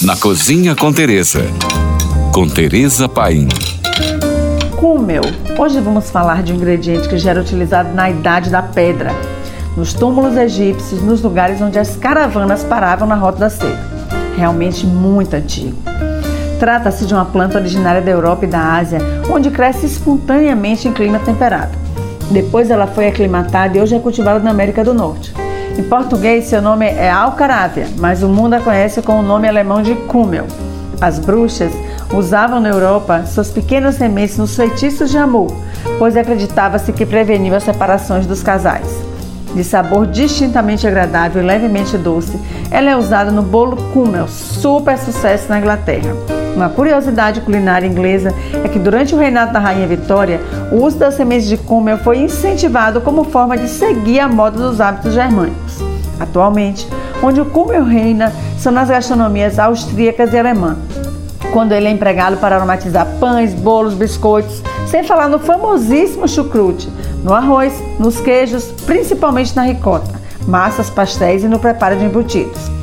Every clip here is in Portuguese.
Na Cozinha com Teresa. Com Teresa Paim. Cúmel. Hoje vamos falar de um ingrediente que já era utilizado na Idade da Pedra, nos túmulos egípcios, nos lugares onde as caravanas paravam na Rota da Seda. Realmente muito antigo. Trata-se de uma planta originária da Europa e da Ásia, onde cresce espontaneamente em clima temperado. Depois ela foi aclimatada e hoje é cultivada na América do Norte. Em português, seu nome é Alcarávia, mas o mundo a conhece com o nome alemão de Kummel. As bruxas usavam na Europa suas pequenas sementes nos feitiços de amor, pois acreditava-se que preveniu as separações dos casais. De sabor distintamente agradável e levemente doce, ela é usada no bolo Kummel, super sucesso na Inglaterra. Uma curiosidade culinária inglesa é que durante o reinado da Rainha Vitória, o uso das sementes de cúmel foi incentivado como forma de seguir a moda dos hábitos germânicos. Atualmente, onde o cúmel reina são nas gastronomias austríacas e alemã, quando ele é empregado para aromatizar pães, bolos, biscoitos, sem falar no famosíssimo chucrute, no arroz, nos queijos, principalmente na ricota, massas, pastéis e no preparo de embutidos.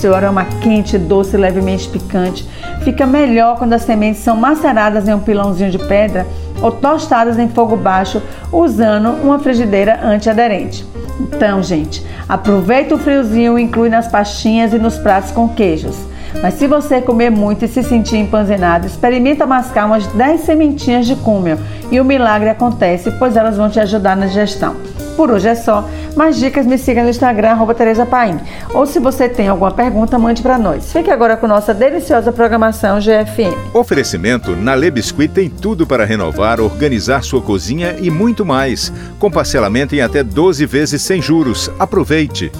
Seu aroma quente, doce levemente picante fica melhor quando as sementes são maceradas em um pilãozinho de pedra ou tostadas em fogo baixo usando uma frigideira antiaderente. Então, gente, aproveita o friozinho e inclui nas pastinhas e nos pratos com queijos. Mas se você comer muito e se sentir empanzinado, experimenta mascar umas 10 sementinhas de cúmel e o milagre acontece, pois elas vão te ajudar na digestão. Por hoje é só. Mais dicas me siga no Instagram, arroba Tereza Paim. Ou se você tem alguma pergunta, mande para nós. Fique agora com nossa deliciosa programação GFM. Oferecimento na Le Biscuit tem tudo para renovar, organizar sua cozinha e muito mais. Com parcelamento em até 12 vezes sem juros. Aproveite!